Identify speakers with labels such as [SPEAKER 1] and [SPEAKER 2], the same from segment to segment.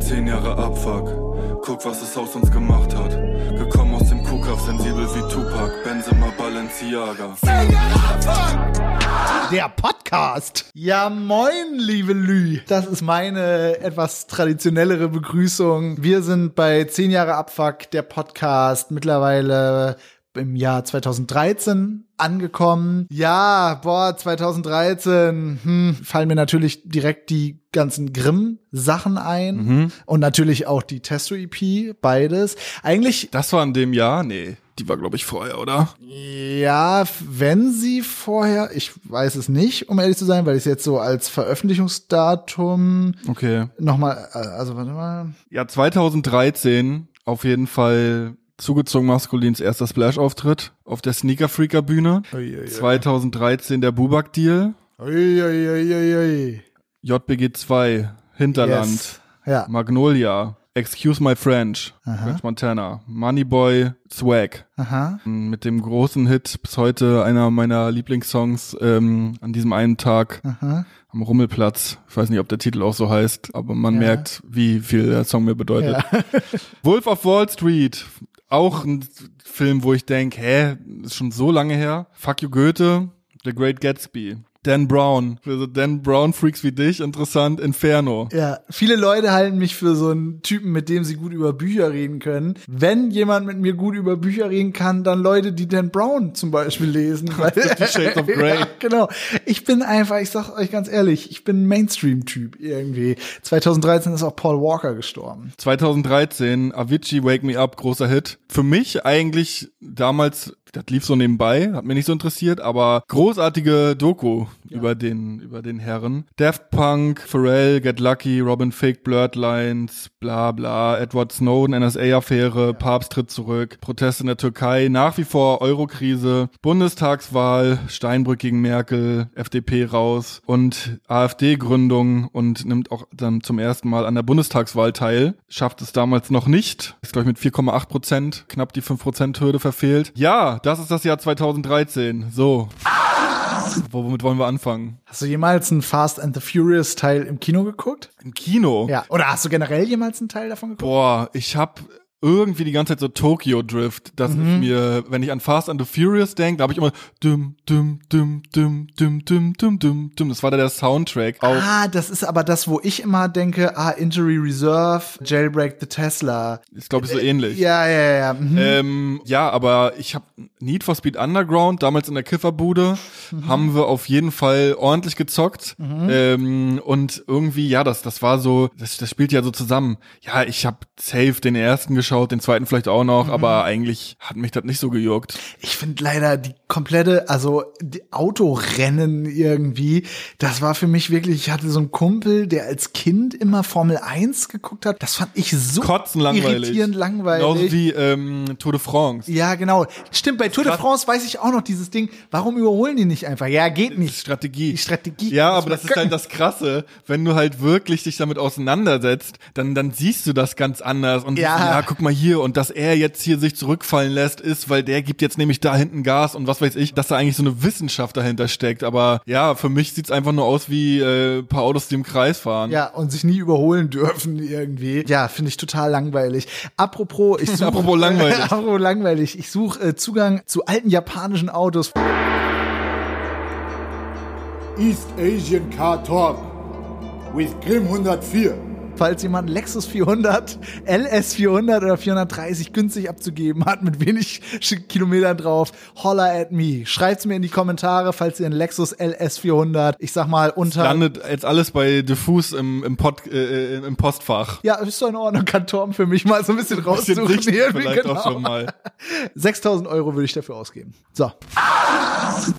[SPEAKER 1] Zehn Jahre Abfuck, guck, was es aus uns gemacht hat. Gekommen aus dem Kuhkauf, sensibel wie Tupac, Benzema Balenciaga. Zehn Jahre
[SPEAKER 2] Abfuck! Der Podcast. Ja, moin, liebe Lü. Das ist meine etwas traditionellere Begrüßung. Wir sind bei 10 Jahre Abfuck, der Podcast. Mittlerweile im Jahr 2013 angekommen. Ja, boah, 2013 hm, fallen mir natürlich direkt die ganzen Grimm-Sachen ein mhm. und natürlich auch die Testo-EP, beides. Eigentlich.
[SPEAKER 1] Das war in dem Jahr? Nee. Die war, glaube ich, vorher, oder?
[SPEAKER 2] Ja, wenn sie vorher, ich weiß es nicht, um ehrlich zu sein, weil ich es jetzt so als Veröffentlichungsdatum
[SPEAKER 1] okay.
[SPEAKER 2] nochmal, äh, also warte mal.
[SPEAKER 1] Ja, 2013 auf jeden Fall zugezogen Maskulins erster Splash-Auftritt auf der Sneaker Freaker Bühne. Ui, ui, 2013 der Bubak Deal.
[SPEAKER 2] Ui,
[SPEAKER 1] JBG 2 Hinterland.
[SPEAKER 2] Yes. Ja.
[SPEAKER 1] Magnolia. Excuse My French, French Montana, Moneyboy, Swag.
[SPEAKER 2] Aha.
[SPEAKER 1] Mit dem großen Hit bis heute einer meiner Lieblingssongs ähm, an diesem einen Tag
[SPEAKER 2] Aha.
[SPEAKER 1] am Rummelplatz. Ich weiß nicht, ob der Titel auch so heißt, aber man ja. merkt, wie viel der Song mir bedeutet. Ja. Wolf of Wall Street auch ein Film, wo ich denke, hä, ist schon so lange her. Fuck you Goethe, The Great Gatsby. Dan Brown, für so Dan Brown Freaks wie dich, interessant, Inferno.
[SPEAKER 2] Ja, viele Leute halten mich für so einen Typen, mit dem sie gut über Bücher reden können. Wenn jemand mit mir gut über Bücher reden kann, dann Leute, die Dan Brown zum Beispiel lesen.
[SPEAKER 1] Fifty Shades of Grey.
[SPEAKER 2] Ja, genau. Ich bin einfach, ich sag euch ganz ehrlich, ich bin ein Mainstream-Typ irgendwie. 2013 ist auch Paul Walker gestorben.
[SPEAKER 1] 2013, Avicii Wake Me Up, großer Hit. Für mich eigentlich damals das lief so nebenbei, hat mich nicht so interessiert, aber großartige Doku ja. über den über den Herren. Daft Punk, Pharrell, Get Lucky, Robin Fake, Blurred Lines, bla bla, Edward Snowden, NSA-Affäre, ja. Papst tritt zurück, Proteste in der Türkei, nach wie vor Eurokrise, Bundestagswahl, Steinbrück gegen Merkel, FDP raus und AfD-Gründung und nimmt auch dann zum ersten Mal an der Bundestagswahl teil. Schafft es damals noch nicht, ist glaube ich mit 4,8 Prozent knapp die 5 Prozent Hürde verfehlt. Ja, das ist das Jahr 2013. So. Womit wollen wir anfangen?
[SPEAKER 2] Hast du jemals einen Fast and the Furious Teil im Kino geguckt?
[SPEAKER 1] Im Kino?
[SPEAKER 2] Ja. Oder hast du generell jemals einen Teil davon geguckt?
[SPEAKER 1] Boah, ich hab irgendwie die ganze Zeit so Tokyo Drift, dass mhm. ich mir, wenn ich an Fast and the Furious denke, da habe ich immer dum dum dum dum dum dum dum dum dum. Das war da der Soundtrack.
[SPEAKER 2] Auch. Ah, das ist aber das, wo ich immer denke, ah, Injury Reserve, Jailbreak the Tesla.
[SPEAKER 1] Ist glaube ich so ähnlich.
[SPEAKER 2] Ja, ja, ja. Mhm.
[SPEAKER 1] Ähm, ja, aber ich habe Need for Speed Underground damals in der Kifferbude mhm. haben wir auf jeden Fall ordentlich gezockt mhm. ähm, und irgendwie ja, das das war so, das, das spielt ja so zusammen. Ja, ich habe safe den ersten geschaut, den zweiten vielleicht auch noch, mhm. aber eigentlich hat mich das nicht so gejuckt.
[SPEAKER 2] Ich finde leider die komplette, also die Autorennen irgendwie, das war für mich wirklich, ich hatte so einen Kumpel, der als Kind immer Formel 1 geguckt hat. Das fand ich so
[SPEAKER 1] Kotzen langweilig.
[SPEAKER 2] irritierend langweilig.
[SPEAKER 1] Genauso wie ähm, Tour de France.
[SPEAKER 2] Ja, genau. Stimmt, bei Tour de France weiß ich auch noch dieses Ding, warum überholen die nicht einfach? Ja, geht nicht.
[SPEAKER 1] Strategie.
[SPEAKER 2] Die Strategie.
[SPEAKER 1] Ja, aber das ist halt das Krasse, wenn du halt wirklich dich damit auseinandersetzt, dann, dann siehst du das ganz anders und
[SPEAKER 2] ja.
[SPEAKER 1] ja, guck mal hier und dass er jetzt hier sich zurückfallen lässt, ist, weil der gibt jetzt nämlich da hinten Gas und was weiß ich, dass da eigentlich so eine Wissenschaft dahinter steckt. Aber ja, für mich sieht's einfach nur aus wie äh, paar Autos, die im Kreis fahren.
[SPEAKER 2] Ja, und sich nie überholen dürfen irgendwie. Ja, finde ich total langweilig. Apropos, ich suche
[SPEAKER 1] apropos langweilig.
[SPEAKER 2] apropos langweilig. Ich suche äh, Zugang zu alten japanischen Autos.
[SPEAKER 3] East Asian Car Talk with Grimm 104
[SPEAKER 2] falls jemand Lexus 400, LS 400 oder 430 günstig abzugeben hat mit wenig Kilometern drauf, holla at me. Schreibt's mir in die Kommentare, falls ihr einen Lexus LS 400, ich sag mal unter.
[SPEAKER 1] Das landet jetzt alles bei Diffus im, im, Pod, äh, im Postfach.
[SPEAKER 2] Ja, ist doch in Ordnung, kann Torben für mich mal so ein bisschen raussuchen.
[SPEAKER 1] Ein bisschen vielleicht genau. auch schon mal.
[SPEAKER 2] 6000 Euro würde ich dafür ausgeben. So.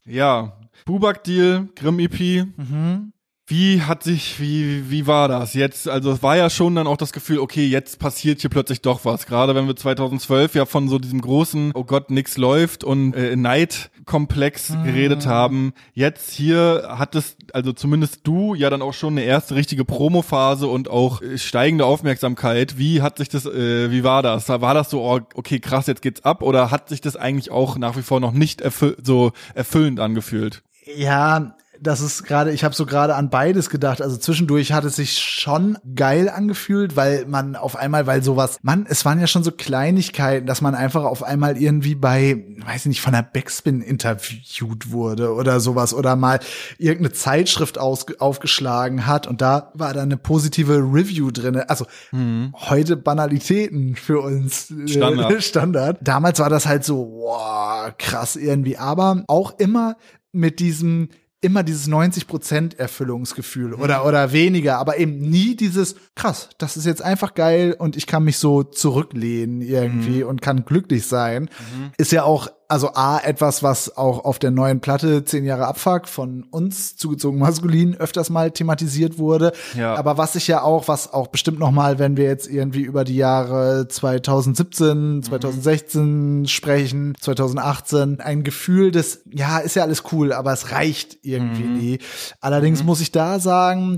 [SPEAKER 1] Ja, Bubak-Deal, Grimm-EP.
[SPEAKER 2] Mhm.
[SPEAKER 1] Wie hat sich, wie, wie war das jetzt? Also es war ja schon dann auch das Gefühl, okay, jetzt passiert hier plötzlich doch was. Gerade wenn wir 2012 ja von so diesem großen, oh Gott, nix läuft und äh, Neidkomplex mhm. geredet haben. Jetzt hier hat es, also zumindest du, ja dann auch schon eine erste richtige Promophase und auch äh, steigende Aufmerksamkeit. Wie hat sich das, äh, wie war das? War das so, oh, okay, krass, jetzt geht's ab? Oder hat sich das eigentlich auch nach wie vor noch nicht erfüll so erfüllend angefühlt?
[SPEAKER 2] Ja, das ist gerade, ich habe so gerade an beides gedacht. Also zwischendurch hat es sich schon geil angefühlt, weil man auf einmal, weil sowas, man, es waren ja schon so Kleinigkeiten, dass man einfach auf einmal irgendwie bei, weiß ich nicht, von der Backspin interviewt wurde oder sowas oder mal irgendeine Zeitschrift aus, aufgeschlagen hat und da war dann eine positive Review drinne. Also heute Banalitäten für uns äh,
[SPEAKER 1] Standard.
[SPEAKER 2] Standard. Damals war das halt so, wow, krass irgendwie, aber auch immer mit diesem immer dieses 90% Erfüllungsgefühl oder oder weniger, aber eben nie dieses krass, das ist jetzt einfach geil und ich kann mich so zurücklehnen irgendwie und kann glücklich sein. Ist ja auch also A, etwas, was auch auf der neuen Platte zehn Jahre Abfuck von uns zugezogen maskulin öfters mal thematisiert wurde.
[SPEAKER 1] Ja.
[SPEAKER 2] Aber was ich ja auch, was auch bestimmt noch mal, wenn wir jetzt irgendwie über die Jahre 2017, 2016 sprechen, 2018, ein Gefühl des, ja, ist ja alles cool, aber es reicht irgendwie nie. Allerdings muss ich da sagen,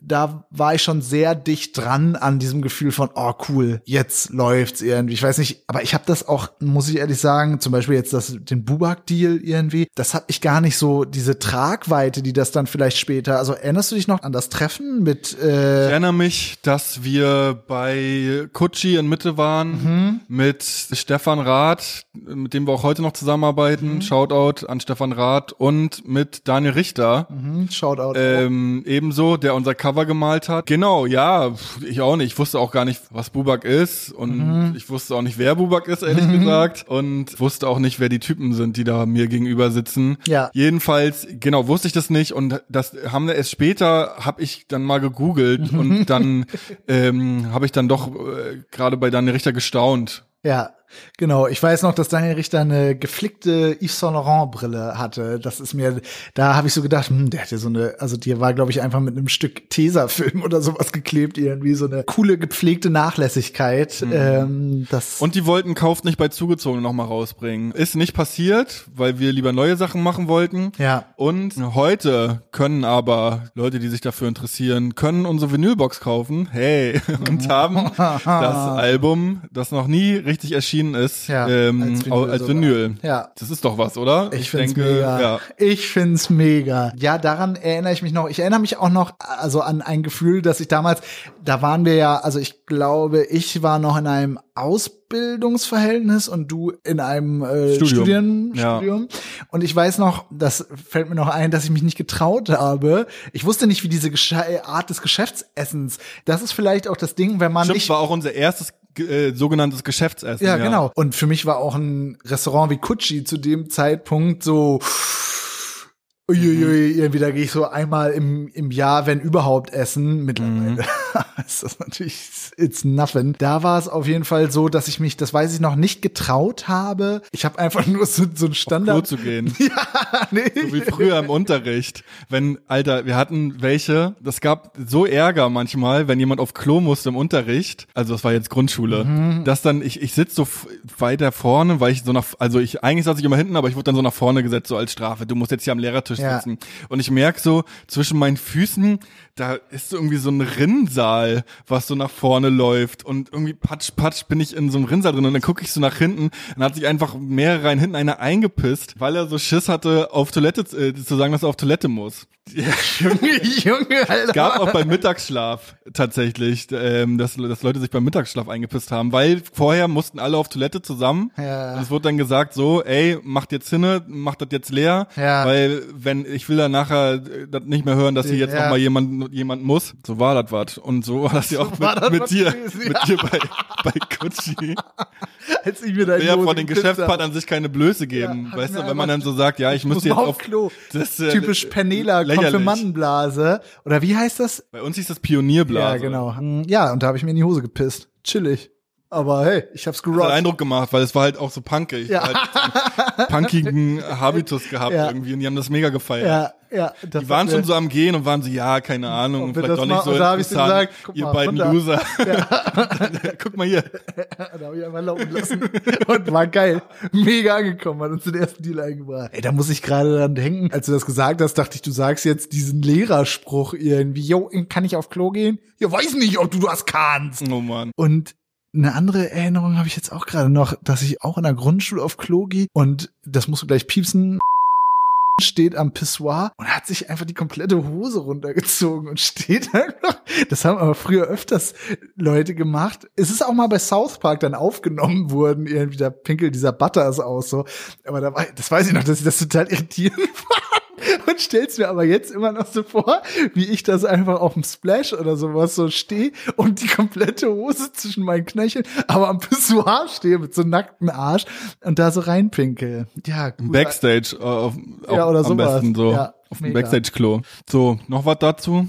[SPEAKER 2] da war ich schon sehr dicht dran an diesem Gefühl von, oh cool, jetzt läuft's irgendwie. Ich weiß nicht, aber ich habe das auch, muss ich ehrlich sagen, zum Beispiel jetzt das, den Bubak-Deal irgendwie, das hat ich gar nicht so, diese Tragweite, die das dann vielleicht später, also erinnerst du dich noch an das Treffen mit,
[SPEAKER 1] Ich
[SPEAKER 2] äh,
[SPEAKER 1] erinnere mich, dass wir bei Kutschi in Mitte waren mit Stefan Rath, mit dem wir auch heute noch zusammenarbeiten. Shoutout an Stefan Rath und mit Daniel Richter.
[SPEAKER 2] hm, Shoutout.
[SPEAKER 1] Ähm, ebenso, der unser Cover gemalt hat. Genau, ja, ich auch nicht. Ich wusste auch gar nicht, was Bubak ist und ich wusste auch nicht, wer Bubak ist, ehrlich gesagt. Und wusste auch nicht, wer die Typen sind, die da mir gegenüber sitzen.
[SPEAKER 2] Ja.
[SPEAKER 1] Jedenfalls, genau, wusste ich das nicht und das haben wir erst später, habe ich dann mal gegoogelt und dann ähm, habe ich dann doch äh, gerade bei Daniel Richter gestaunt.
[SPEAKER 2] Ja, genau. Ich weiß noch, dass Daniel Richter eine geflickte Yves Saint Laurent Brille hatte. Das ist mir, da habe ich so gedacht, hm, der hatte so eine, also die war, glaube ich, einfach mit einem Stück Tesafilm oder sowas geklebt, irgendwie so eine coole gepflegte Nachlässigkeit. Ähm, das
[SPEAKER 1] Und die wollten Kauft nicht bei Zugezogen nochmal rausbringen. Ist nicht passiert, weil wir lieber neue Sachen machen wollten.
[SPEAKER 2] Ja.
[SPEAKER 1] Und heute können aber Leute, die sich dafür interessieren, können unsere Vinylbox kaufen. Hey. Und haben das Album, das noch nie richtig erschienen ist,
[SPEAKER 2] Ja,
[SPEAKER 1] ähm,
[SPEAKER 2] als Vinyl.
[SPEAKER 1] Als. Vinyl.
[SPEAKER 2] Ja.
[SPEAKER 1] Das ist doch was, oder?
[SPEAKER 2] Ich find's mega.
[SPEAKER 1] ja.
[SPEAKER 2] Ich find's mega. Ja, daran erinnere ich mich noch. Ich erinnere mich auch noch, also an ein Gefühl, dass ich damals, da waren wir ja, also ich glaube, ich war noch in einem Ausbildungsverhältnis und du in einem äh,
[SPEAKER 1] Studium.
[SPEAKER 2] Studien,
[SPEAKER 1] Ja.
[SPEAKER 2] Studium. Und ich weiß noch, das fällt mir noch ein, dass ich mich nicht getraut habe. Ich wusste nicht, wie diese Gesche Art des Geschäftsessens. Das ist vielleicht auch das Ding, wenn man
[SPEAKER 1] Stimmt,
[SPEAKER 2] nicht
[SPEAKER 1] war auch unser erstes äh, sogenanntes Geschäftsessen.
[SPEAKER 2] ja, genau. Und für mich war auch ein Restaurant wie Kutschi zu dem Zeitpunkt so Uiuiui, irgendwie, da gehe ich so einmal im, im Jahr, wenn überhaupt, essen. Mittlerweile ist das natürlich, it's nothing. Da war es auf jeden Fall so, dass ich mich, das weiß ich noch, nicht getraut habe. Ich habe einfach nur so, so ein
[SPEAKER 1] Klo
[SPEAKER 2] Standard.
[SPEAKER 1] zu gehen.
[SPEAKER 2] ja, nee.
[SPEAKER 1] So wie früher im Unterricht. Wenn, Alter, wir hatten welche, das gab so Ärger manchmal, wenn jemand auf Klo musste im Unterricht, also das war jetzt Grundschule,
[SPEAKER 2] Mhm.
[SPEAKER 1] dass dann, ich, ich sitze so weiter vorne, weil ich so nach, also ich, eigentlich saß ich immer hinten, aber ich wurde dann so nach vorne gesetzt, so als Strafe. Du musst jetzt hier am Lehrertisch
[SPEAKER 2] Ja.
[SPEAKER 1] sitzen. Und ich merk so, zwischen meinen Füßen, da ist so irgendwie so ein Rinnsal, was so nach vorne läuft. Und irgendwie patsch, patsch bin ich in so einem Rinnsal drin und dann gucke ich so nach hinten. Dann hat sich einfach mehrere Reihen hinten einer eingepisst, weil er so Schiss hatte, auf Toilette äh, zu sagen, dass er auf Toilette muss.
[SPEAKER 2] Junge, Junge, Alter.
[SPEAKER 1] Gab auch beim Mittagsschlaf tatsächlich, ähm, dass, dass Leute sich beim Mittagsschlaf eingepisst haben, weil vorher mussten alle auf Toilette zusammen.
[SPEAKER 2] Ja.
[SPEAKER 1] Und es wurde dann gesagt so, ey, macht jetzt hinne, macht das jetzt leer,
[SPEAKER 2] Ja.
[SPEAKER 1] weil wenn ich will dann nachher äh, das nicht mehr hören, dass hier jetzt
[SPEAKER 2] Ja.
[SPEAKER 1] noch mal jemand jemand muss. So war das was und so war das ja auch mit, mit dir,
[SPEAKER 2] gewesen,
[SPEAKER 1] mit
[SPEAKER 2] ja.
[SPEAKER 1] dir bei bei Kutschi.
[SPEAKER 2] Als ich mir da
[SPEAKER 1] Ja, von den. Geschäftspartnern sich keine Blöße geben,
[SPEAKER 2] Ja,
[SPEAKER 1] weißt du, wenn man dann so sagt, ja, ich
[SPEAKER 2] muss
[SPEAKER 1] jetzt auf
[SPEAKER 2] Klo.
[SPEAKER 1] Das, äh,
[SPEAKER 2] Typisch
[SPEAKER 1] lächerlich.
[SPEAKER 2] Konfirmandenblase. Oder wie heißt das?
[SPEAKER 1] Bei uns hieß das Pionierblase.
[SPEAKER 2] Ja, genau. Hm, Ja, und da habe ich mir in die Hose gepisst. Chillig. Aber hey, ich hab's
[SPEAKER 1] hat
[SPEAKER 2] gerockt.
[SPEAKER 1] Eindruck gemacht, weil es war halt auch so punkig.
[SPEAKER 2] Ja.
[SPEAKER 1] Halt punkigen Habitus gehabt
[SPEAKER 2] Ja.
[SPEAKER 1] irgendwie und die haben das mega gefeiert.
[SPEAKER 2] Ja, ja. Das
[SPEAKER 1] Die waren schon so am Gehen und waren so, ja, keine Ahnung, vielleicht doch nicht so
[SPEAKER 2] und da
[SPEAKER 1] interessant,
[SPEAKER 2] gesagt, guck
[SPEAKER 1] ihr
[SPEAKER 2] mal,
[SPEAKER 1] beiden
[SPEAKER 2] runter.
[SPEAKER 1] Loser. Guck mal hier.
[SPEAKER 2] Da habe ich einfach laufen lassen. Und war geil. Mega angekommen, hat uns den ersten Deal eingebracht. Ey, da muss ich gerade dran denken. Als du das gesagt hast, dachte ich, du sagst jetzt diesen Lehrerspruch irgendwie. Jo, kann ich auf Klo gehen? Ja, weiß nicht, ob du das kannst.
[SPEAKER 1] Oh Mann.
[SPEAKER 2] Und eine andere Erinnerung habe ich jetzt auch gerade noch, dass ich auch in der Grundschule auf Klo gehe und das musst du gleich piepsen. Steht am Pissoir und hat sich einfach die komplette Hose runtergezogen und steht einfach. Das haben aber früher öfters Leute gemacht. Es ist auch mal bei South Park dann aufgenommen worden, irgendwie da pinkelt dieser Butters aus so. Aber da war, das weiß ich noch, dass ich das total irritierend fand und stell's mir aber jetzt immer noch so vor, wie ich das einfach auf dem Splash oder sowas so stehe und die komplette Hose zwischen meinen Knöcheln, aber am Pissoir stehe mit so nacktem Arsch und da so reinpinkel. Ja, gut.
[SPEAKER 1] Backstage äh, auf, auf,
[SPEAKER 2] Ja, oder
[SPEAKER 1] am
[SPEAKER 2] sowas.
[SPEAKER 1] besten so
[SPEAKER 2] Ja,
[SPEAKER 1] auf dem. Backstage-Klo. So, noch was dazu?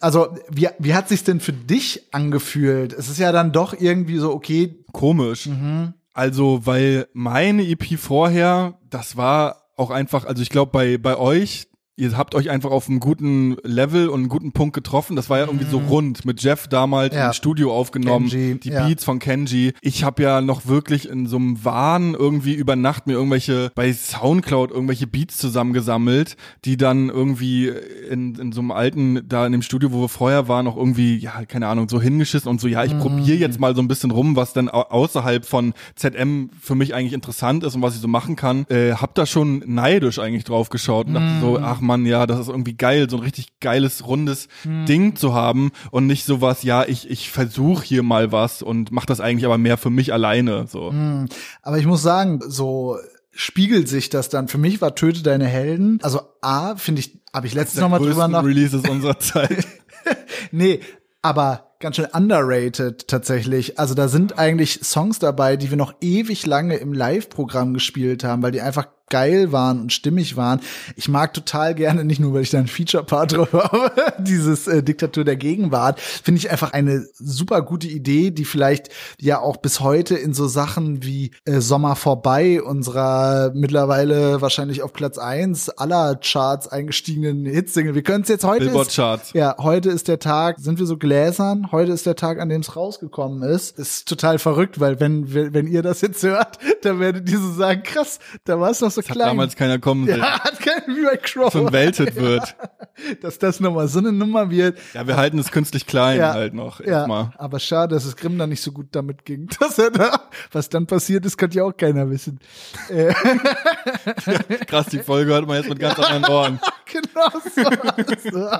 [SPEAKER 2] Also, wie, wie hat sich's denn für dich angefühlt? Es ist ja dann doch irgendwie so, okay,
[SPEAKER 1] Komisch.
[SPEAKER 2] Mhm.
[SPEAKER 1] Also, weil meine EP vorher, das war auch einfach, also ich glaube bei bei euch, ihr habt euch einfach auf einem guten Level und einen guten Punkt getroffen. Das war ja irgendwie so rund mit Jeff damals
[SPEAKER 2] Mhm. Ja.
[SPEAKER 1] im Studio aufgenommen,
[SPEAKER 2] Kenji,
[SPEAKER 1] die
[SPEAKER 2] ja.
[SPEAKER 1] Beats von Kenji. Ich habe ja noch wirklich in so einem Wahn irgendwie über Nacht mir irgendwelche bei Soundcloud irgendwelche Beats zusammengesammelt, die dann irgendwie in, in so einem alten da in dem Studio, wo wir vorher waren, noch irgendwie ja keine Ahnung so hingeschissen und so ja ich
[SPEAKER 2] Mhm.
[SPEAKER 1] probiere jetzt mal so ein bisschen rum, was dann au außerhalb von ZM für mich eigentlich interessant ist und was ich so machen kann. Äh, hab da schon neidisch eigentlich drauf geschaut und dachte
[SPEAKER 2] Mhm.
[SPEAKER 1] so ach man ja das ist irgendwie geil so ein richtig geiles rundes
[SPEAKER 2] Mhm.
[SPEAKER 1] Ding zu haben und nicht sowas ja ich ich versuche hier mal was und mach das eigentlich aber mehr für mich alleine so.
[SPEAKER 2] Mhm. aber ich muss sagen, so spiegelt sich das dann. Für mich war Töte deine Helden. Also A, finde ich, habe ich letztens noch mal drüber nach.
[SPEAKER 1] Releases unserer Zeit.
[SPEAKER 2] Nee, aber ganz schön underrated tatsächlich. Also da sind eigentlich Songs dabei, die wir noch ewig lange im Live-Programm gespielt haben, weil die einfach geil waren und stimmig waren. Ich mag total gerne, nicht nur, weil ich da ein Feature-Part drauf habe, dieses äh, Diktatur der Gegenwart, finde ich einfach eine super gute Idee, die vielleicht ja auch bis heute in so Sachen wie äh, Sommer vorbei, unserer mittlerweile wahrscheinlich auf Platz eins aller Charts eingestiegenen Hitsingle. Wir können es jetzt heute
[SPEAKER 1] Billboard
[SPEAKER 2] ist- ja, heute ist der Tag, sind wir so gläsern, heute ist der Tag, an dem es rausgekommen ist. Ist total verrückt, weil wenn, wenn, wenn ihr das jetzt hört, dann werdet ihr so sagen, krass, da war es noch so
[SPEAKER 1] Hat
[SPEAKER 2] klein.
[SPEAKER 1] damals keiner kommen sehen.
[SPEAKER 2] ja, hat keinen wie bei Crow.
[SPEAKER 1] So ein Welthit wird.
[SPEAKER 2] Dass das nochmal so eine Nummer wird.
[SPEAKER 1] Ja, wir halten es künstlich klein
[SPEAKER 2] Ja,
[SPEAKER 1] halt noch.
[SPEAKER 2] Ja,
[SPEAKER 1] Erstmal.
[SPEAKER 2] aber schade, dass es Grimm dann nicht so gut damit ging, dass er da, was dann passiert ist, kann ja auch keiner wissen. Äh,
[SPEAKER 1] Krass, die Folge hört man jetzt mit ganz anderen Ohren.
[SPEAKER 2] genau so. so.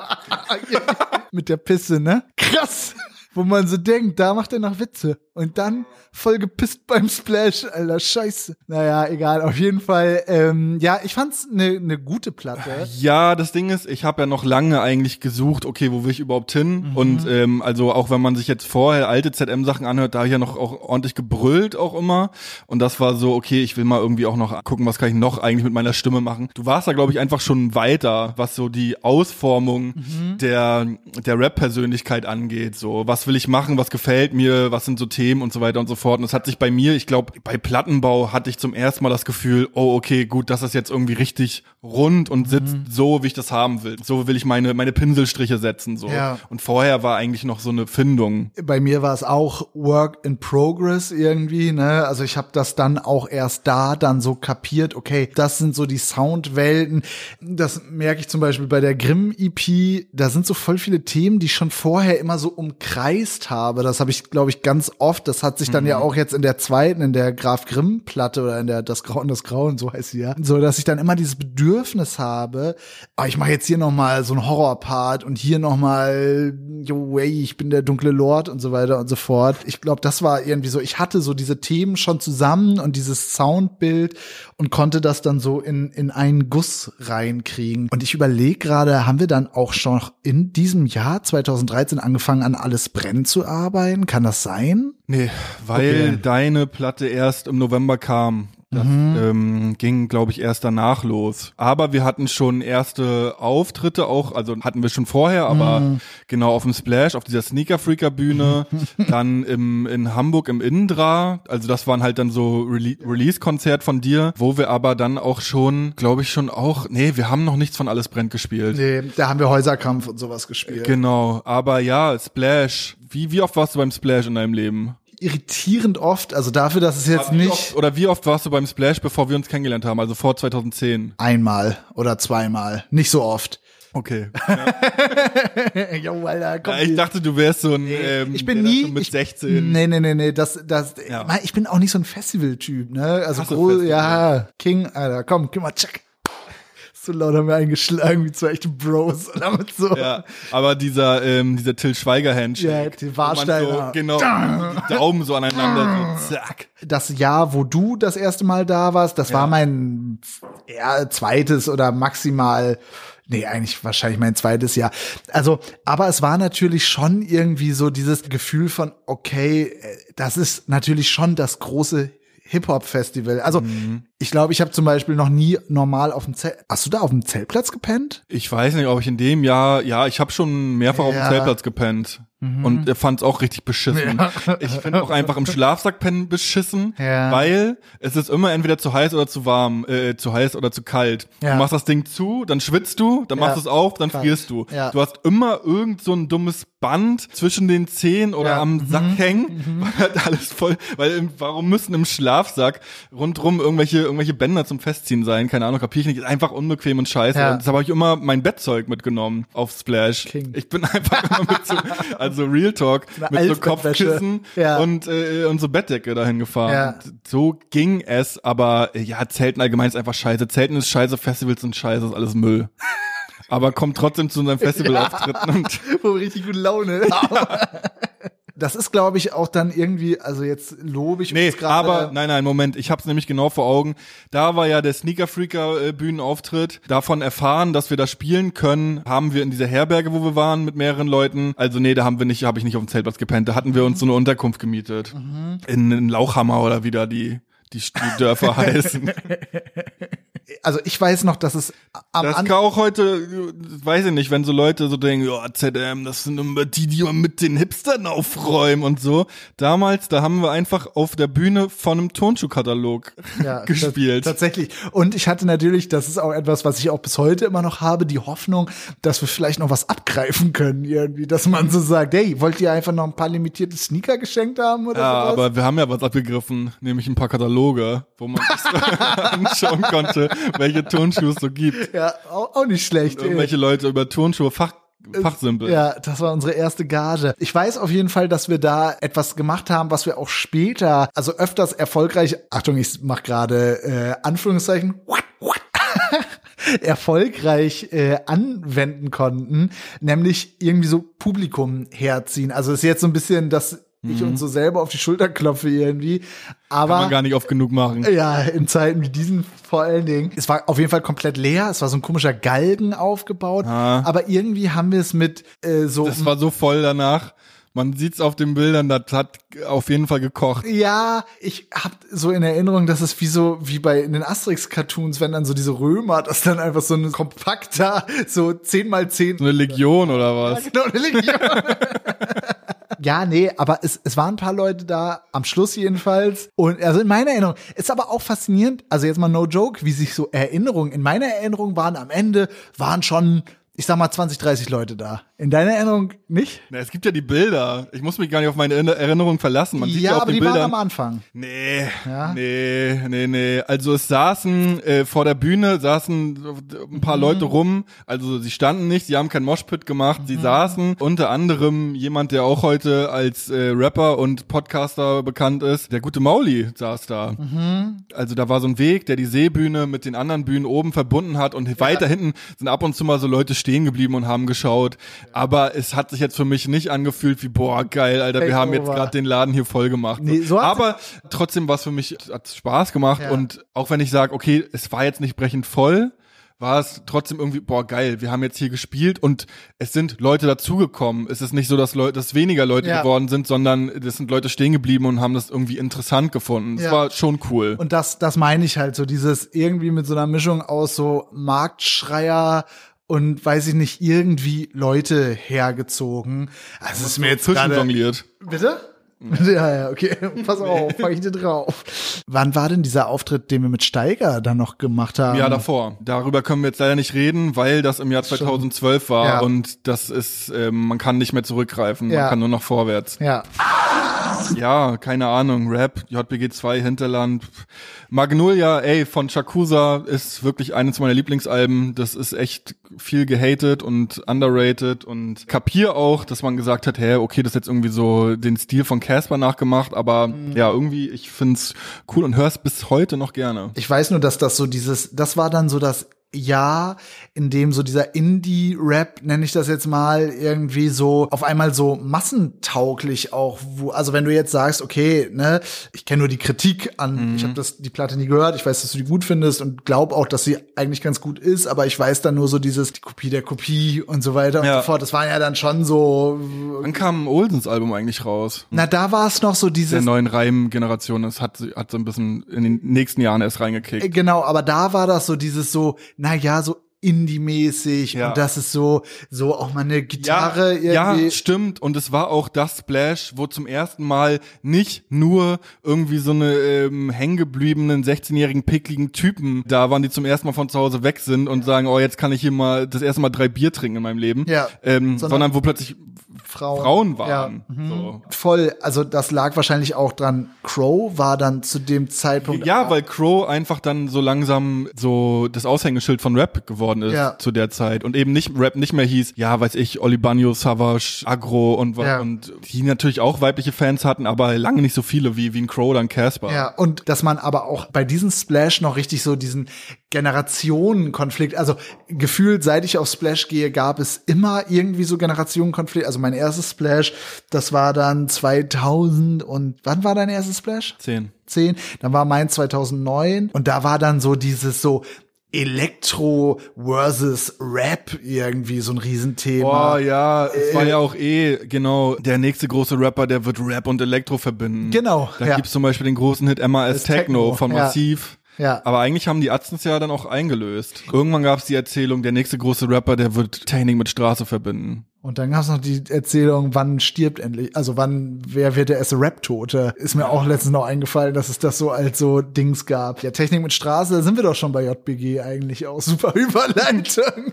[SPEAKER 2] Mit der Pisse, ne? Krass. Wo man so denkt, da macht er noch Witze. Und dann voll gepisst beim Splash, Alter, scheiße. Naja, egal, auf jeden Fall. Ähm, ja, ich fand's eine ne gute Platte.
[SPEAKER 1] Ja, das Ding ist, ich habe ja noch lange eigentlich gesucht, okay, wo will ich überhaupt hin? Und ähm, also auch wenn man sich jetzt vorher alte ZM-Sachen anhört, da hab ich ja noch auch ordentlich gebrüllt auch immer. Und das war so, okay, ich will mal irgendwie auch noch gucken, was kann ich noch eigentlich mit meiner Stimme machen. Du warst da, glaube ich, einfach schon weiter, was so die Ausformung der, der Rap-Persönlichkeit angeht. So, was will ich machen, was gefällt mir, was sind so Themen und so weiter und so fort. Und es hat sich bei mir, ich glaube, bei Plattenbau hatte ich zum ersten Mal das Gefühl, oh, okay, gut, das ist jetzt irgendwie richtig rund und sitzt so, wie ich das haben will. So will ich meine, meine Pinselstriche setzen, so.
[SPEAKER 2] Ja.
[SPEAKER 1] Und vorher war eigentlich noch so eine Findung.
[SPEAKER 2] Bei mir war es auch Work in Progress irgendwie, ne? Also ich habe das dann auch erst da dann so kapiert, okay, das sind so die Soundwelten. Das merke ich zum Beispiel bei der Grimm-EP, da sind so voll viele Themen, die schon vorher immer so umkreist habe. Das habe ich, glaube ich, ganz oft. Das hat sich dann ja auch jetzt in der zweiten, in der Graf Grimm-Platte oder in der Das Grauen, das Grauen, so heißt sie ja, so, dass ich dann immer dieses Bedürfnis habe, oh, ich mache jetzt hier noch mal so einen Horrorpart und hier noch mal, yo, way, ich bin der dunkle Lord und so weiter und so fort. Ich glaube, das war irgendwie so, ich hatte so diese Themen schon zusammen und dieses Soundbild und konnte das dann so in, in einen Guss reinkriegen. Und ich überlege gerade, haben wir dann auch schon in diesem Jahr 2013 angefangen, an Alles brennt zu arbeiten? Kann das sein?
[SPEAKER 1] Nee, weil
[SPEAKER 2] Okay.
[SPEAKER 1] deine Platte erst im November kam. Das ähm, ging, glaube ich, erst danach los. Aber wir hatten schon erste Auftritte auch, also hatten wir schon vorher, aber genau auf dem Splash, auf dieser Sneaker Freaker Bühne, dann im, in Hamburg im Indra. Also das waren halt dann so Rele Release-Konzert von dir, wo wir aber dann auch schon, glaube ich, schon auch, nee, wir haben noch nichts von Alles brennt gespielt.
[SPEAKER 2] Nee, da haben wir Häuserkampf und sowas gespielt.
[SPEAKER 1] Genau, aber ja, Splash. Wie, wie oft warst du beim Splash in deinem Leben?
[SPEAKER 2] Irritierend oft, also dafür, dass es jetzt nicht
[SPEAKER 1] Oft, oder wie oft warst du beim Splash, bevor wir uns kennengelernt haben? Also vor 2010.
[SPEAKER 2] einmal oder zweimal, nicht so oft.
[SPEAKER 1] Okay.
[SPEAKER 2] Jo, Alter, komm.
[SPEAKER 1] Ja, ich dachte, du wärst so ein. Ähm,
[SPEAKER 2] ich bin nie
[SPEAKER 1] mit
[SPEAKER 2] ich,
[SPEAKER 1] 16.
[SPEAKER 2] Nee, nee, nee, nee, das das
[SPEAKER 1] Ja.
[SPEAKER 2] Ich bin auch nicht so ein Festival-Typ, ne? Also groß,
[SPEAKER 1] Festival.
[SPEAKER 2] ja, King, Alter, komm, gib mal check. So laut haben wir eingeschlagen wie zwei echte Bros. Und damit so.
[SPEAKER 1] Ja, aber dieser, ähm, dieser Till Schweiger Handshake.
[SPEAKER 2] Ja,
[SPEAKER 1] man
[SPEAKER 2] Warsteiner.
[SPEAKER 1] So, genau, die Daumen so aneinander, so zack.
[SPEAKER 2] Das Jahr, wo du das erste Mal da warst, das war mein ja, zweites oder maximal Nee, eigentlich wahrscheinlich mein zweites Jahr. Also, aber es war natürlich schon irgendwie so dieses Gefühl von, okay, äh, das ist natürlich schon das große Hip-Hop-Festival. Also, ich glaube, ich habe zum Beispiel noch nie normal auf dem Zelt. Hast du da auf dem Zeltplatz gepennt?
[SPEAKER 1] Ich weiß nicht, ob ich in dem Jahr, ja, ich habe schon mehrfach auf
[SPEAKER 2] Ja.
[SPEAKER 1] dem Zeltplatz gepennt. Und er fand es auch richtig beschissen. Ich finde auch einfach im Schlafsack pennen beschissen,
[SPEAKER 2] Ja.
[SPEAKER 1] weil es ist immer entweder zu heiß oder zu warm, äh, zu heiß oder zu kalt.
[SPEAKER 2] Ja.
[SPEAKER 1] Du machst das Ding zu, dann schwitzt du, dann
[SPEAKER 2] Ja.
[SPEAKER 1] machst du es auf, dann
[SPEAKER 2] Krass.
[SPEAKER 1] frierst du.
[SPEAKER 2] Ja.
[SPEAKER 1] Du hast immer irgend so ein dummes Band zwischen den Zehen oder
[SPEAKER 2] Ja. Mhm.
[SPEAKER 1] am Sack hängen, weil halt alles voll, weil im, warum müssen im Schlafsack rundrum irgendwelche irgendwelche Bänder zum Festziehen sein? Keine Ahnung, kapier ich nicht. Ist einfach unbequem und scheiße.
[SPEAKER 2] Ja.
[SPEAKER 1] Und deshalb habe ich immer mein Bettzeug mitgenommen auf Splash.
[SPEAKER 2] King.
[SPEAKER 1] Ich bin einfach immer mit so, also Real Talk,
[SPEAKER 2] Eine
[SPEAKER 1] mit so. Kopfkissen
[SPEAKER 2] Ja.
[SPEAKER 1] und, äh, und so Bettdecke dahin gefahren.
[SPEAKER 2] Ja.
[SPEAKER 1] So ging es, aber äh, ja, Zelten allgemein ist einfach scheiße. Zelten ist scheiße, Festivals sind scheiße, ist alles Müll. aber kommt trotzdem zu unseren Festivalauftritten und
[SPEAKER 2] Wo richtig gute Laune. Das ist, glaube ich, auch dann irgendwie, also jetzt lobe ich
[SPEAKER 1] Nee,
[SPEAKER 2] gerade.
[SPEAKER 1] aber nein, nein, Moment, ich hab's nämlich genau vor Augen. Da war ja der Sneaker Freaker äh, Bühnenauftritt. Davon erfahren, dass wir da spielen können, haben wir in dieser Herberge, wo wir waren mit mehreren Leuten. Also nee, da haben wir nicht, habe ich nicht auf dem Zeltplatz gepennt. Da hatten wir uns so eine Unterkunft gemietet.
[SPEAKER 2] Mhm.
[SPEAKER 1] In, in Lauchhammer oder wieder die, die Dörfer heißen.
[SPEAKER 2] also ich weiß noch, dass es am
[SPEAKER 1] Das kann auch heute, weiß ich nicht, wenn so Leute so denken, ja, ZM, das sind immer die, die immer mit den Hipstern aufräumen und so. Damals, da haben wir einfach auf der Bühne von einem Turnschuhkatalog
[SPEAKER 2] ja,
[SPEAKER 1] gespielt.
[SPEAKER 2] tats- Tatsächlich. Und ich hatte natürlich, das ist auch etwas, was ich auch bis heute immer noch habe, die Hoffnung, dass wir vielleicht noch was abgreifen können irgendwie, dass man so sagt, hey, wollt ihr einfach noch ein paar limitierte Sneaker geschenkt haben oder
[SPEAKER 1] Ja,
[SPEAKER 2] sowas?
[SPEAKER 1] aber wir haben ja was abgegriffen, nämlich ein paar Kataloge, wo man sich anschauen konnte, welche Turnschuhe es so gibt.
[SPEAKER 2] ja, auch, auch nicht schlecht. ey.
[SPEAKER 1] Irgendwelche Leute über Turnschuhe Fach, Fachsimpel.
[SPEAKER 2] Ja, das war unsere erste Gage. Ich weiß auf jeden Fall, dass wir da etwas gemacht haben, was wir auch später, also öfters erfolgreich, Achtung, ich mach gerade äh, Anführungszeichen, erfolgreich äh, anwenden konnten, nämlich irgendwie so Publikum herziehen. Also ist jetzt so ein bisschen, dass ich uns so selber auf die Schulter klopfe irgendwie, aber
[SPEAKER 1] Kann man gar nicht oft genug machen.
[SPEAKER 2] ja, in Zeiten wie diesen vor allen Dingen. Es war auf jeden Fall komplett leer. Es war so ein komischer Galgen aufgebaut. Aber irgendwie haben wir es mit äh, so.
[SPEAKER 1] Das war so voll danach. Man sieht's auf den Bildern, das hat auf jeden Fall gekocht.
[SPEAKER 2] ja, ich hab so in Erinnerung, dass es wie so, wie bei in den Asterix-Cartoons, wenn dann so diese Römer, das dann einfach so ein kompakter, so 10 mal 10
[SPEAKER 1] So eine Legion oder was?
[SPEAKER 2] Genau, eine Legion. Ja, nee, aber es, es waren ein paar Leute da, am Schluss jedenfalls. Und also in meiner Erinnerung, ist aber auch faszinierend, also jetzt mal no joke, wie sich so Erinnerungen, in meiner Erinnerung waren am Ende, waren schon, ich sag mal 20, 30 Leute da. In deiner Erinnerung nicht?
[SPEAKER 1] Na, es gibt ja die Bilder. Ich muss mich gar nicht auf meine Erinner- Erinnerung verlassen. Man sieht ja,
[SPEAKER 2] ja,
[SPEAKER 1] auf
[SPEAKER 2] aber
[SPEAKER 1] den
[SPEAKER 2] die waren
[SPEAKER 1] Bildern.
[SPEAKER 2] am Anfang.
[SPEAKER 1] Nee,
[SPEAKER 2] Ja?
[SPEAKER 1] nee, nee, nee. Also es saßen äh, vor der Bühne, saßen ein paar Leute rum. Also sie standen nicht, sie haben kein Moshpit gemacht, sie saßen. Unter anderem jemand, der auch heute als äh, Rapper und Podcaster bekannt ist, der gute Mauli saß da. Also da war so ein Weg, der die Seebühne mit den anderen Bühnen oben verbunden hat und weiter hinten sind ab und zu mal so Leute stehen geblieben und haben geschaut. Aber es hat sich jetzt für mich nicht angefühlt wie, boah, geil, Alter, wir haben jetzt gerade den Laden hier voll gemacht.
[SPEAKER 2] Nee, so
[SPEAKER 1] Aber trotzdem war es für mich, hat Spaß gemacht
[SPEAKER 2] Ja.
[SPEAKER 1] und auch wenn ich sage, okay, es war jetzt nicht brechend voll, war es trotzdem irgendwie, boah, geil, wir haben jetzt hier gespielt und es sind Leute dazugekommen. Es ist nicht so, dass Leute, dass weniger Leute
[SPEAKER 2] Ja.
[SPEAKER 1] geworden sind, sondern es sind Leute stehen geblieben und haben das irgendwie interessant gefunden. Es
[SPEAKER 2] Ja.
[SPEAKER 1] war schon cool.
[SPEAKER 2] Und das, das meine ich halt so, dieses irgendwie mit so einer Mischung aus so Marktschreier und weiß ich nicht, irgendwie Leute hergezogen. Also es ist mir jetzt gerade
[SPEAKER 1] jongliert.
[SPEAKER 2] Bitte? Ja, ja, okay. Pass auf, fang ich dir drauf. Wann war denn dieser Auftritt, den wir mit Steiger dann noch gemacht haben?
[SPEAKER 1] Ja, davor. Darüber können wir jetzt leider nicht reden, weil das im Jahr 2012 war
[SPEAKER 2] Ja.
[SPEAKER 1] und das ist, ähm, man kann nicht mehr zurückgreifen,
[SPEAKER 2] Ja.
[SPEAKER 1] man kann nur noch vorwärts.
[SPEAKER 2] Ja.
[SPEAKER 1] Ja, keine Ahnung. Rap, JBG 2, Hinterland. Magnolia, ey, von Shakusa ist wirklich eines meiner Lieblingsalben. Das ist echt viel gehatet und underrated und kapier auch, dass man gesagt hat, hä, okay, das ist jetzt irgendwie so den Stil von Casper nachgemacht, aber ja, irgendwie, ich find's cool und hör's bis heute noch gerne.
[SPEAKER 2] Ich weiß nur, dass das so dieses, das war dann so das Jahr, in dem so dieser Indie-Rap, nenne ich das jetzt mal, irgendwie so auf einmal so massentauglich auch, wo, also wenn du jetzt sagst, okay, ne, ich kenne nur die Kritik an,
[SPEAKER 1] Mhm.
[SPEAKER 2] ich habe das die Platte nie gehört, ich weiß, dass du die gut findest und glaub auch, dass sie eigentlich ganz gut ist, aber ich weiß dann nur so dieses die Kopie der Kopie und so weiter und
[SPEAKER 1] Ja.
[SPEAKER 2] so fort. Das war ja dann schon so,
[SPEAKER 1] Wann kam Olsens Album eigentlich raus?
[SPEAKER 2] na da war es noch so
[SPEAKER 1] Der
[SPEAKER 2] dieses
[SPEAKER 1] neuen Reim-Generation, das hat, hat so ein bisschen in den nächsten Jahren erst reingekickt.
[SPEAKER 2] Genau, aber da war das so dieses so, na ja, so Indie-mäßig
[SPEAKER 1] Ja.
[SPEAKER 2] und das ist so, so auch mal eine Gitarre
[SPEAKER 1] ja,
[SPEAKER 2] irgendwie.
[SPEAKER 1] ja, stimmt. Und es war auch das Splash, wo zum ersten Mal nicht nur irgendwie so eine ähm, hängengebliebenen 16-jährigen pickligen Typen da waren, die zum ersten Mal von zu Hause weg sind und sagen, oh, jetzt kann ich hier mal das erste Mal drei Bier trinken in meinem Leben.
[SPEAKER 2] Ja.
[SPEAKER 1] Ähm,
[SPEAKER 2] Sondern-
[SPEAKER 1] sondern, wo plötzlich
[SPEAKER 2] Frauen,
[SPEAKER 1] Frauen waren.
[SPEAKER 2] Ja. Mhm.
[SPEAKER 1] So.
[SPEAKER 2] Voll, also das lag wahrscheinlich auch dran. Crow war dann zu dem Zeitpunkt.
[SPEAKER 1] Ja, weil Crow einfach dann so langsam so das Aushängeschild von Rap geworden ist
[SPEAKER 2] Ja.
[SPEAKER 1] zu der Zeit und eben nicht Rap nicht mehr hieß, ja, weiß ich, Oli Savage, Agro und wa-
[SPEAKER 2] Ja.
[SPEAKER 1] und die natürlich auch weibliche Fans hatten, aber lange nicht so viele wie wie ein Crow oder ein Casper.
[SPEAKER 2] Ja, und dass man aber auch bei diesem Splash noch richtig so diesen Generationenkonflikt, also gefühlt, seit ich auf Splash gehe, gab es immer irgendwie so Generationenkonflikt. Also mein erstes Splash, das war dann 2000 und wann war dein erstes Splash?
[SPEAKER 1] Zehn.
[SPEAKER 2] 10, dann war mein 2009 und da war dann so dieses so Elektro versus Rap irgendwie so ein Riesenthema.
[SPEAKER 1] Oh ja, es war
[SPEAKER 2] Äh,
[SPEAKER 1] ja auch eh genau der nächste große Rapper, der wird Rap und Elektro verbinden.
[SPEAKER 2] Genau,
[SPEAKER 1] Da
[SPEAKER 2] ja.
[SPEAKER 1] gibt's zum Beispiel den großen Hit MAS
[SPEAKER 2] Techno,
[SPEAKER 1] Techno von
[SPEAKER 2] ja.
[SPEAKER 1] Massiv.
[SPEAKER 2] Ja.
[SPEAKER 1] Aber eigentlich haben die Atzens ja dann auch eingelöst. Irgendwann gab's die Erzählung, der nächste große Rapper, der wird Technik mit Straße verbinden.
[SPEAKER 2] Und dann gab es noch die Erzählung, wann stirbt endlich, also wann, wer wird der erste Rap-Tote? Ist mir auch letztens noch eingefallen, dass es das so als so Dings gab. Ja, Technik mit Straße, da sind wir doch schon bei JBG eigentlich auch. Super Überleitung.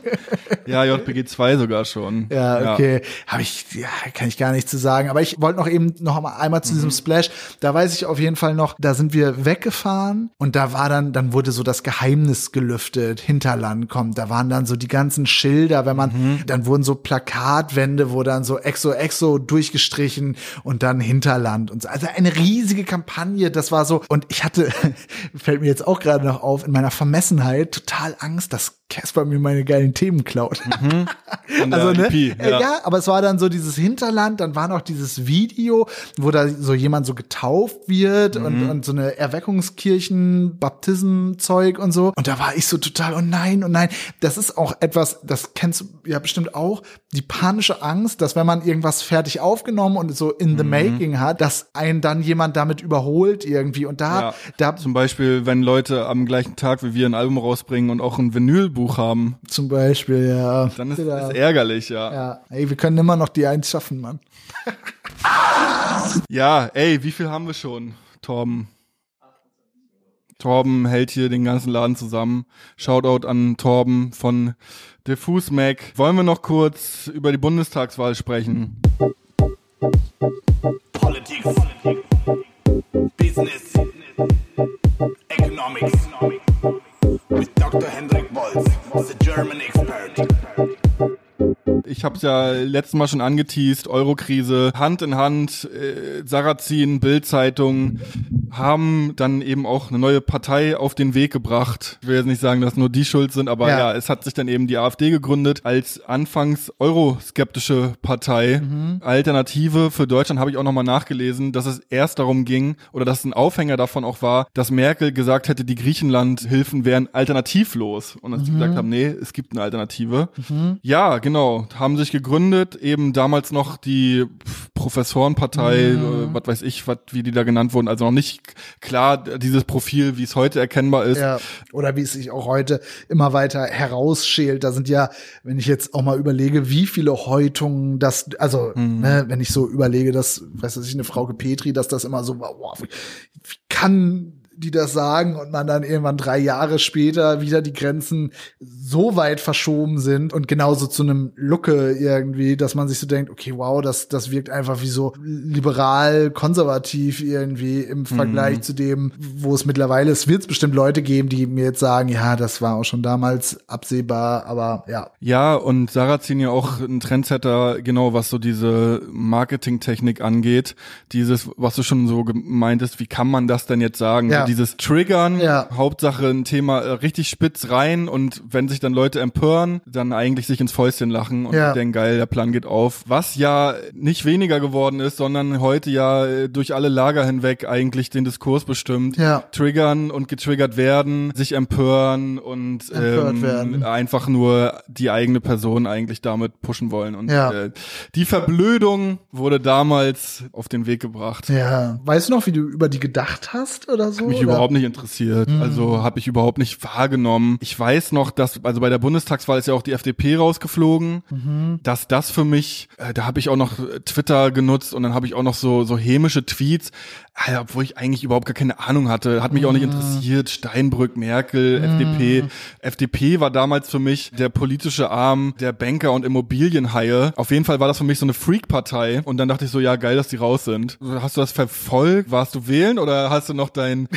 [SPEAKER 1] Ja, JPG 2 sogar schon.
[SPEAKER 2] Ja, okay. Habe ich, ja, kann ich gar nicht zu sagen. Aber ich wollte noch eben noch mal einmal zu diesem Splash. Da weiß ich auf jeden Fall noch, da sind wir weggefahren und da war dann, dann wurde so das Geheimnis gelüftet. Hinterland kommt. Da waren dann so die ganzen Schilder, wenn man, dann wurden so Plakatwände, wo dann so Exo Exo durchgestrichen und dann Hinterland und so. Also eine riesige Kampagne. Das war so. Und ich hatte, fällt mir jetzt auch gerade noch auf, in meiner Vermessenheit total Angst, dass Casper mir meine geilen Themen klaut.
[SPEAKER 1] Der
[SPEAKER 2] Also, ne?
[SPEAKER 1] EP,
[SPEAKER 2] Äh, ja. aber es war dann so dieses Hinterland, dann war noch dieses Video, wo da so jemand so getauft wird
[SPEAKER 1] Mhm.
[SPEAKER 2] und, und so eine Erweckungskirchen, Baptismenzeug und so. Und da war ich so total, oh nein, oh nein. Das ist auch etwas, das kennst du ja bestimmt auch, die panische Angst, dass wenn man irgendwas fertig aufgenommen und so in the
[SPEAKER 1] Mhm.
[SPEAKER 2] making hat, dass einen dann jemand damit überholt irgendwie. Und da,
[SPEAKER 1] Ja.
[SPEAKER 2] da
[SPEAKER 1] Zum Beispiel, wenn Leute am gleichen Tag wie wir ein Album rausbringen und auch ein Vinylbuch haben,
[SPEAKER 2] zum Beispiel, ja.
[SPEAKER 1] dann ist das ärgerlich, ja.
[SPEAKER 2] Ja, ey, wir können immer noch die eins schaffen, Mann.
[SPEAKER 1] Ja, ey, wie viel haben wir schon, Torben? Torben hält hier den ganzen Laden zusammen. Shoutout an Torben von Diffus Mac. Wollen wir noch kurz über die Bundestagswahl sprechen?
[SPEAKER 4] Politics, Business, Economics, with Dr. Hendrik Bolz, the German expert.
[SPEAKER 1] Ich habe es ja letztes Mal schon angeteased, Eurokrise, Hand in Hand, äh, Sarrazin, Bild-Zeitung haben dann eben auch eine neue Partei auf den Weg gebracht. Ich will jetzt nicht sagen, dass nur die schuld sind, aber
[SPEAKER 2] Ja.
[SPEAKER 1] ja, es hat sich dann eben die AfD gegründet als anfangs euroskeptische Partei. Alternative für Deutschland habe ich auch nochmal nachgelesen, dass es erst darum ging oder dass ein Aufhänger davon auch war, dass Merkel gesagt hätte, die Griechenland-Hilfen wären alternativlos. Und dass sie gesagt haben, nee, es gibt eine Alternative. Ja, genau. Haben sich gegründet, eben damals noch die Professorenpartei, äh, was weiß ich, wat, wie die da genannt wurden. Also noch nicht klar dieses Profil, wie es heute erkennbar ist.
[SPEAKER 2] Ja, oder wie es sich auch heute immer weiter herausschält. Da sind ja, wenn ich jetzt auch mal überlege, wie viele Häutungen das, also, ne, wenn ich so überlege, dass, weiß ich, eine Frau Petri, dass das immer so, war, wow, wie kann die das sagen und man dann irgendwann drei Jahre später wieder die Grenzen so weit verschoben sind und genauso zu einem Lucke irgendwie, dass man sich so denkt, okay, wow, das, das wirkt einfach wie so liberal, konservativ irgendwie im Vergleich zu dem, wo es mittlerweile ist, wird es bestimmt Leute geben, die mir jetzt sagen, ja, das war auch schon damals absehbar, aber ja.
[SPEAKER 1] Ja, und Sarrazin ja auch ein Trendsetter, genau was so diese Marketingtechnik angeht. Dieses, was du schon so gemeintest, wie kann man das denn jetzt sagen?
[SPEAKER 2] Ja.
[SPEAKER 1] Dieses Triggern,
[SPEAKER 2] Ja.
[SPEAKER 1] Hauptsache ein Thema äh, richtig spitz rein und wenn sich dann Leute empören, dann eigentlich sich ins Fäustchen lachen und
[SPEAKER 2] Ja.
[SPEAKER 1] denken, geil, der Plan geht auf. Was ja nicht weniger geworden ist, sondern heute ja äh, durch alle Lager hinweg eigentlich den Diskurs bestimmt.
[SPEAKER 2] Ja.
[SPEAKER 1] Triggern und getriggert werden, sich empören und
[SPEAKER 2] Empört
[SPEAKER 1] ähm,
[SPEAKER 2] werden.
[SPEAKER 1] einfach nur die eigene Person eigentlich damit pushen wollen. Und
[SPEAKER 2] Ja.
[SPEAKER 1] äh, die Verblödung wurde damals auf den Weg gebracht.
[SPEAKER 2] Ja. Weißt du noch, wie du über die gedacht hast oder so?
[SPEAKER 1] Mich
[SPEAKER 2] oder?
[SPEAKER 1] überhaupt nicht interessiert.
[SPEAKER 2] Mhm.
[SPEAKER 1] Also habe ich überhaupt nicht wahrgenommen. Ich weiß noch, dass also bei der Bundestagswahl ist ja auch die FDP rausgeflogen,
[SPEAKER 2] Mhm.
[SPEAKER 1] dass das für mich, äh, da habe ich auch noch äh, Twitter genutzt und dann habe ich auch noch so so hämische Tweets, äh, obwohl ich eigentlich überhaupt gar keine Ahnung hatte, hat mich auch
[SPEAKER 2] Mhm.
[SPEAKER 1] nicht interessiert. Steinbrück, Merkel, FDP. FDP war damals für mich der politische Arm der Banker und Immobilienhaie. Auf jeden Fall war das für mich so eine Freak-Partei und dann dachte ich so, ja geil, dass die raus sind. Hast du das verfolgt? Warst du wählen oder hast du noch dein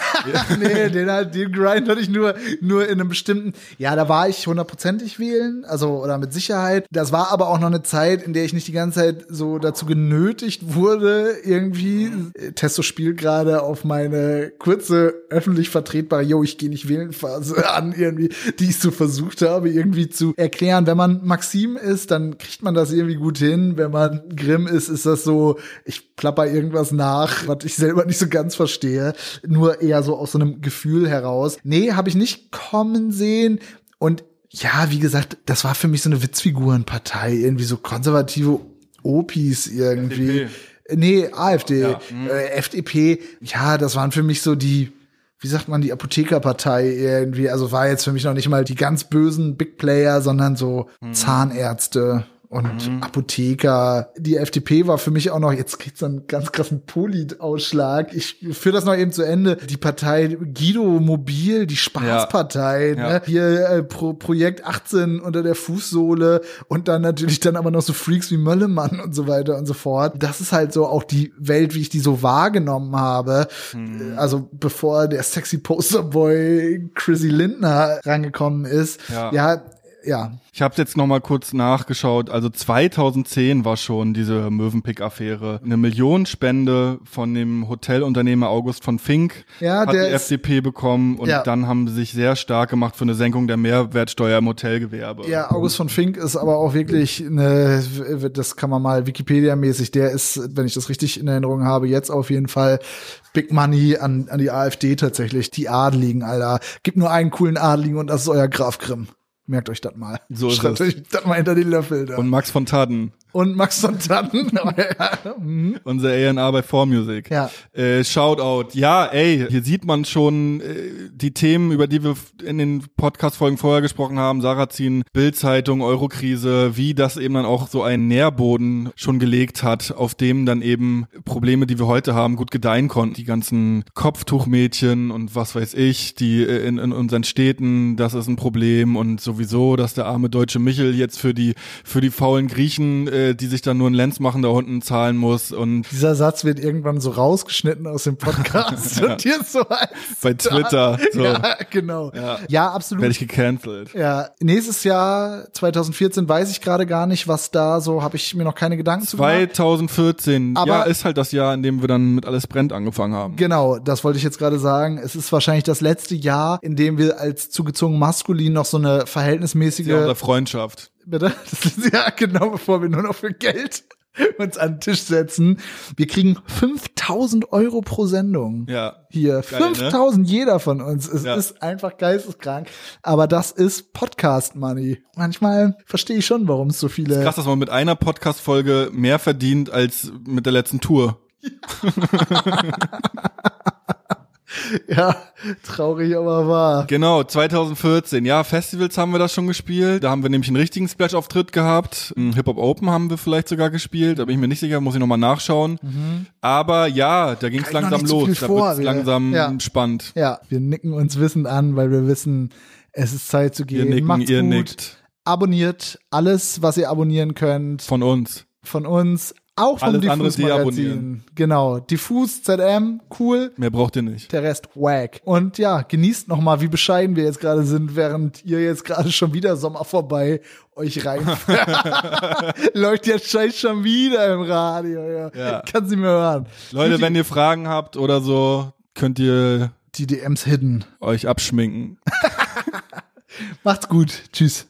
[SPEAKER 2] nee, den, den Grind hatte ich nur, nur in einem bestimmten, ja, da war ich hundertprozentig wählen, also, oder mit Sicherheit. Das war aber auch noch eine Zeit, in der ich nicht die ganze Zeit so dazu genötigt wurde, irgendwie. Testo spielt gerade auf meine kurze, öffentlich vertretbare, yo, ich gehe nicht wählen Phase an, irgendwie, die ich so versucht habe, irgendwie zu erklären. Wenn man Maxim ist, dann kriegt man das irgendwie gut hin. Wenn man Grimm ist, ist das so, ich plapper irgendwas nach, was ich selber nicht so ganz verstehe. Nur eher so aus so einem Gefühl heraus. Nee, habe ich nicht kommen sehen. Und ja, wie gesagt, das war für mich so eine Witzfigurenpartei, irgendwie so konservative Opis irgendwie.
[SPEAKER 1] FDP.
[SPEAKER 2] Nee, AfD,
[SPEAKER 1] Ja,
[SPEAKER 2] äh, FDP. Ja, das waren für mich so die, wie sagt man, die Apothekerpartei irgendwie. Also war jetzt für mich noch nicht mal die ganz bösen Big Player, sondern so Zahnärzte und Apotheker. Die FDP war für mich auch noch, jetzt kriegt's einen ganz krassen Polit-Ausschlag. Ich führe das noch eben zu Ende. Die Partei Guido Mobil, die Spaßpartei,
[SPEAKER 1] Ja.
[SPEAKER 2] ne? hier äh, Pro Projekt 18 unter der Fußsohle und dann natürlich dann aber noch so Freaks wie Möllemann und so weiter und so fort. Das ist halt so auch die Welt, wie ich die so wahrgenommen habe.
[SPEAKER 1] Mhm.
[SPEAKER 2] Also bevor der sexy Posterboy Chrissy Lindner rangekommen ist.
[SPEAKER 1] Ja.
[SPEAKER 2] ja, ja.
[SPEAKER 1] Ich habe jetzt noch mal kurz nachgeschaut. Also 2010 war schon diese Mövenpick-Affäre. Eine Millionenspende von dem Hotelunternehmer August von Fink
[SPEAKER 2] Ja,
[SPEAKER 1] hat die FDP bekommen und
[SPEAKER 2] Ja.
[SPEAKER 1] dann haben sie sich sehr stark gemacht für eine Senkung der Mehrwertsteuer im Hotelgewerbe.
[SPEAKER 2] Ja, August von Fink ist aber auch wirklich eine, das kann man mal Wikipedia-mäßig, der ist, wenn ich das richtig in Erinnerung habe, jetzt auf jeden Fall Big Money an, an die AfD tatsächlich. Die Adeligen, Alter. Gibt nur einen coolen Adeligen und das ist euer Graf Grimm. Merkt euch das mal.
[SPEAKER 1] So
[SPEAKER 2] Schreibt euch das mal hinter den Löffel da.
[SPEAKER 1] Und, Max von Taden,
[SPEAKER 2] Max von Tannen.
[SPEAKER 1] unser A&R bei 4Music.
[SPEAKER 2] Ja.
[SPEAKER 1] Äh, Shoutout. Ja, ey, hier sieht man schon äh, die Themen, über die wir in den Podcast-Folgen vorher gesprochen haben, Sarrazin, Bildzeitung, Eurokrise, wie das eben dann auch so einen Nährboden schon gelegt hat, auf dem dann eben Probleme, die wir heute haben, gut gedeihen konnten. Die ganzen Kopftuchmädchen und was weiß ich, die äh, in, in unseren Städten, das ist ein Problem und sowieso, dass der arme deutsche Michel jetzt für die für die faulen Griechen, äh, die sich dann nur einen Lenz machen, da unten zahlen muss und
[SPEAKER 2] Dieser Satz wird irgendwann so rausgeschnitten aus dem Podcast und hier so als
[SPEAKER 1] bei Twitter so
[SPEAKER 2] Ja, genau.
[SPEAKER 1] Ja.
[SPEAKER 2] ja absolut.
[SPEAKER 1] werde ich gecancelt.
[SPEAKER 2] Ja, nächstes Jahr 2014 weiß ich gerade gar nicht, was da so, habe ich mir noch keine Gedanken zu gemacht.
[SPEAKER 1] 2014,
[SPEAKER 2] Aber-
[SPEAKER 1] ja, ist halt das Jahr, in dem wir dann mit alles brennt angefangen haben.
[SPEAKER 2] Genau, das wollte ich jetzt gerade sagen. Es ist wahrscheinlich das letzte Jahr, in dem wir als zugezogen maskulin noch so eine verhältnismäßige
[SPEAKER 1] Ja, unserer Freundschaft.
[SPEAKER 2] Bitte, das ist ja genau bevor wir nur noch für Geld uns an den Tisch setzen. Wir kriegen 5000 Euro pro Sendung.
[SPEAKER 1] Ja.
[SPEAKER 2] Hier,
[SPEAKER 1] Geil, ne?
[SPEAKER 2] 5000 jeder von uns. Es
[SPEAKER 1] Ja.
[SPEAKER 2] ist einfach geisteskrank. Aber das ist Podcast Money. Manchmal verstehe ich schon, warum es so viele.
[SPEAKER 1] Krass, dass man mit einer Podcast-Folge mehr verdient als mit der letzten Tour.
[SPEAKER 2] Ja, traurig, aber wahr.
[SPEAKER 1] Genau, 2014. Ja, Festivals haben wir das schon gespielt. Da haben wir nämlich einen richtigen Splash-Auftritt gehabt. Hip-Hop Open haben wir vielleicht sogar gespielt. Da bin ich mir nicht sicher, muss ich nochmal nachschauen. Aber ja, da ging es langsam los. Da
[SPEAKER 2] vor,
[SPEAKER 1] wird's
[SPEAKER 2] wir-
[SPEAKER 1] langsam
[SPEAKER 2] ja.
[SPEAKER 1] spannend.
[SPEAKER 2] Ja, wir nicken uns wissend an, weil wir wissen, es ist Zeit zu gehen.
[SPEAKER 1] nicken,
[SPEAKER 2] Macht's
[SPEAKER 1] ihr
[SPEAKER 2] gut.
[SPEAKER 1] nickt.
[SPEAKER 2] Abonniert alles, was ihr abonnieren könnt.
[SPEAKER 1] Von uns.
[SPEAKER 2] Von uns. Auch vom
[SPEAKER 1] Alles andere
[SPEAKER 2] Diffus Magazin.
[SPEAKER 1] deabonnieren.
[SPEAKER 2] Genau. Diffus ZM, cool.
[SPEAKER 1] Mehr braucht ihr nicht.
[SPEAKER 2] Der Rest wack. Und ja, genießt noch mal, wie bescheiden wir jetzt gerade sind, während ihr jetzt gerade schon wieder Sommer vorbei euch rein. Läuft jetzt scheiß schon wieder im Radio. Ja.
[SPEAKER 1] Ja.
[SPEAKER 2] Kannst nicht mehr hören.
[SPEAKER 1] Leute, wenn ihr Fragen habt oder so, könnt ihr
[SPEAKER 2] die DMs hidden.
[SPEAKER 1] Euch abschminken.
[SPEAKER 2] Macht's gut. Tschüss.